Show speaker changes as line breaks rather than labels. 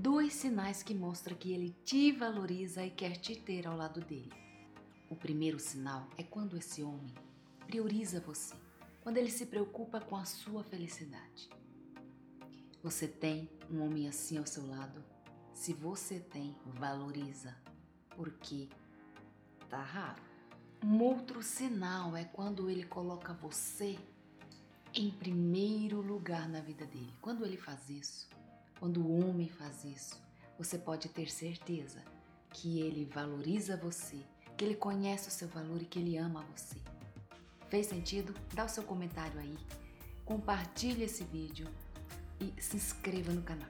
dois sinais que mostram que ele te valoriza e quer te ter ao lado dele. O primeiro sinal é quando esse homem prioriza você, quando ele se preocupa com a sua felicidade. Você tem um homem assim ao seu lado? Se você tem, valoriza, porque tá raro. Um outro sinal é quando ele coloca você em primeiro lugar na vida dele. Quando ele faz isso, quando o homem faz isso, você pode ter certeza que ele valoriza você, que ele conhece o seu valor e que ele ama você. Fez sentido? Dá o seu comentário aí, compartilhe esse vídeo e se inscreva no canal.